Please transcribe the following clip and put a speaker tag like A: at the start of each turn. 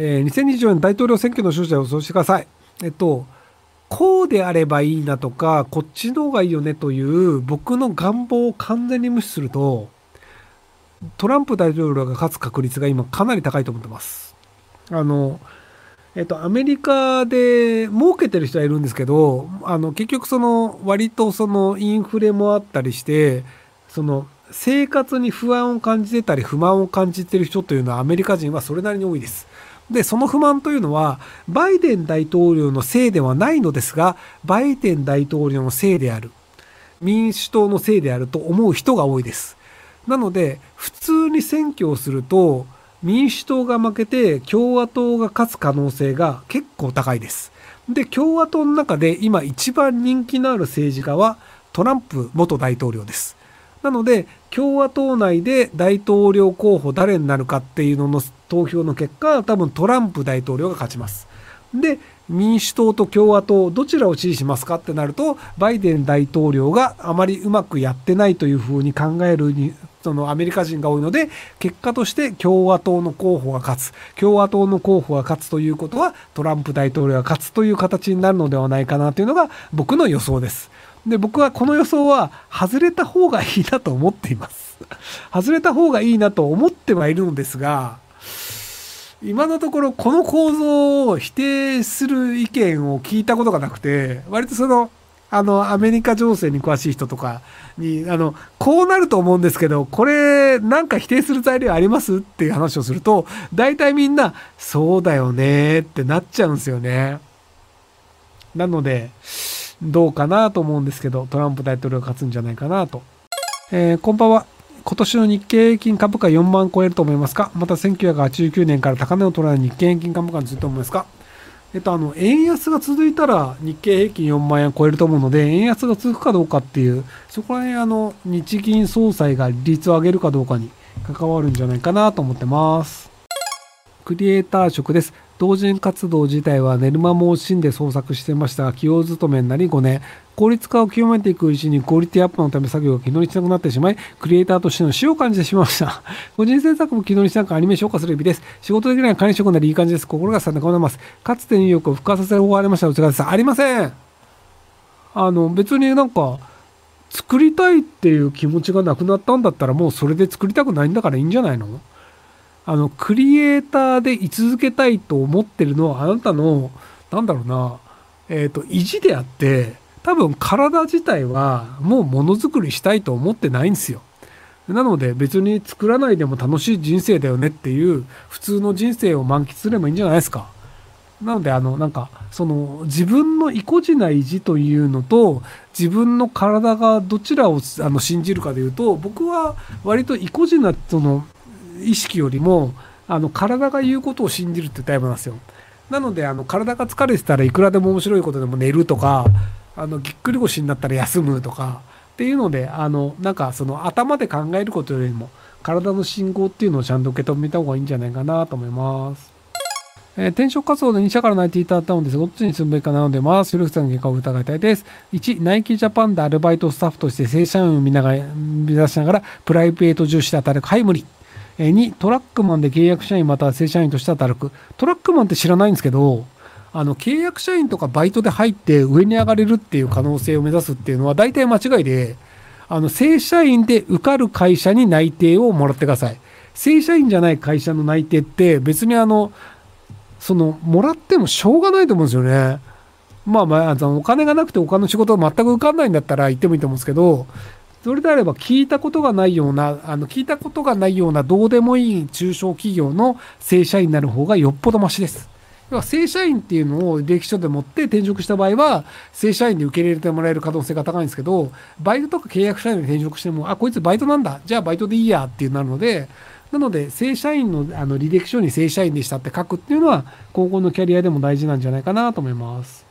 A: え、2024年大統領選挙の勝者を予想してください。えっと、こうであればいいなとか、こっちの方がいいよねという僕の願望を完全に無視すると、トランプ大統領が勝つ確率が今かなり高いと思ってます。あの、えっと、アメリカで儲けてる人はいるんですけど、あの、結局その、割とそのインフレもあったりして、その、生活に不安を感じてたり不満を感じてる人というのはアメリカ人はそれなりに多いです。で、その不満というのは、バイデン大統領のせいではないのですが、バイデン大統領のせいである。民主党のせいであると思う人が多いです。なので、普通に選挙をすると、民主党が負けて共和党が勝つ可能性が結構高いです。で、共和党の中で今一番人気のある政治家はトランプ元大統領です。なので、共和党内で大統領候補誰になるかっていうのの投票の結果、多分トランプ大統領が勝ちます。で、民主党と共和党、どちらを支持しますかってなると、バイデン大統領があまりうまくやってないというふうに考えるに、そのアメリカ人が多いので、結果として共和党の候補が勝つ。共和党の候補が勝つということは、トランプ大統領が勝つという形になるのではないかなというのが僕の予想です。で、僕はこの予想は外れた方がいいなと思っています。外れた方がいいなと思ってはいるのですが、今のところこの構造を否定する意見を聞いたことがなくて、割とその、あの、アメリカ情勢に詳しい人とかに、あの、こうなると思うんですけど、これ、なんか否定する材料ありますっていう話をすると、大体みんな、そうだよねってなっちゃうんですよね。なので、どうかなと思うんですけど、トランプ大統領が勝つんじゃないかなと。えー、こんばんは。今年の日経平均株価4万超えると思いますか？また1989年から高値を取らない日経平均株価について思いますか？えっと、あの、円安が続いたら日経平均4万円超えると思うので、円安が続くかどうかっていう、そこら辺、あの、日銀総裁が率を上げるかどうかに関わるんじゃないかなと思ってます。クリエイター職です。同人活動自体は寝る間も惜しんで創作してましたが、起用勤めになり5年、効率化を極めていくうちにクオリティアップのため作業が機能しなくなってしまい、クリエイターとしての死を感じてしまいました。個人制作も機能にしなくアニメーション化する日々です。仕事できない管理職なりいい感じです。心がさんでございます。かつて入力を復活させる方法ありました。内側さん。ありません。あの、別になんか、作りたいっていう気持ちがなくなったんだったらもうそれで作りたくないんだからいいんじゃないの？あの、クリエイターで居続けたいと思ってるのはあなたの、なんだろうな、えっ、ー、と、意地であって、多分体自体はもうものづくりしたいと思ってないんですよ。なので別に作らないでも楽しい人生だよねっていう普通の人生を満喫すればいいんじゃないですか。なのであのなんかその自分の意固地な意地というのと自分の体がどちらをあの信じるかでいうと僕は割と意固地なその意識よりもあの体が言うことを信じるっていうタイプなんですよ。なのであの体が疲れてたらいくらでも面白いことでも寝るとかあのぎっくり腰になったら休むとかっていうのであのなんかその頭で考えることよりも体の信号っていうのをちゃんと受け止めた方がいいんじゃないかなと思います。えー、転職活動で2社から泣いていただいたのですが、どっちに住むべきかなので、まあ、収録さんの結果を疑いたいです。1、ナイキジャパンでアルバイトスタッフとして正社員を見ながら、目指しながら、プライベート重視で働く。はい、無理。2、トラックマンで契約社員または正社員として働く。トラックマンって知らないんですけど、あの、契約社員とかバイトで入って上に上がれるっていう可能性を目指すっていうのは大体間違いで、あの、正社員で受かる会社に内定をもらってください。正社員じゃない会社の内定って別にあの、その、もらってもしょうがないと思うんですよね。まあまあ、お金がなくて他の仕事全く受かんないんだったら行ってもいいと思うんですけど、それであれば聞いたことがないような、あの、聞いたことがないようなどうでもいい中小企業の正社員になる方がよっぽどマシです。要は正社員っていうのを履歴書で持って転職した場合は、正社員で受け入れてもらえる可能性が高いんですけど、バイトとか契約社員で転職しても、あ、こいつバイトなんだ。じゃあバイトでいいやっていうなるので、なので、正社員のあの履歴書に正社員でしたって書くっていうのは、高校のキャリアでも大事なんじゃないかなと思います。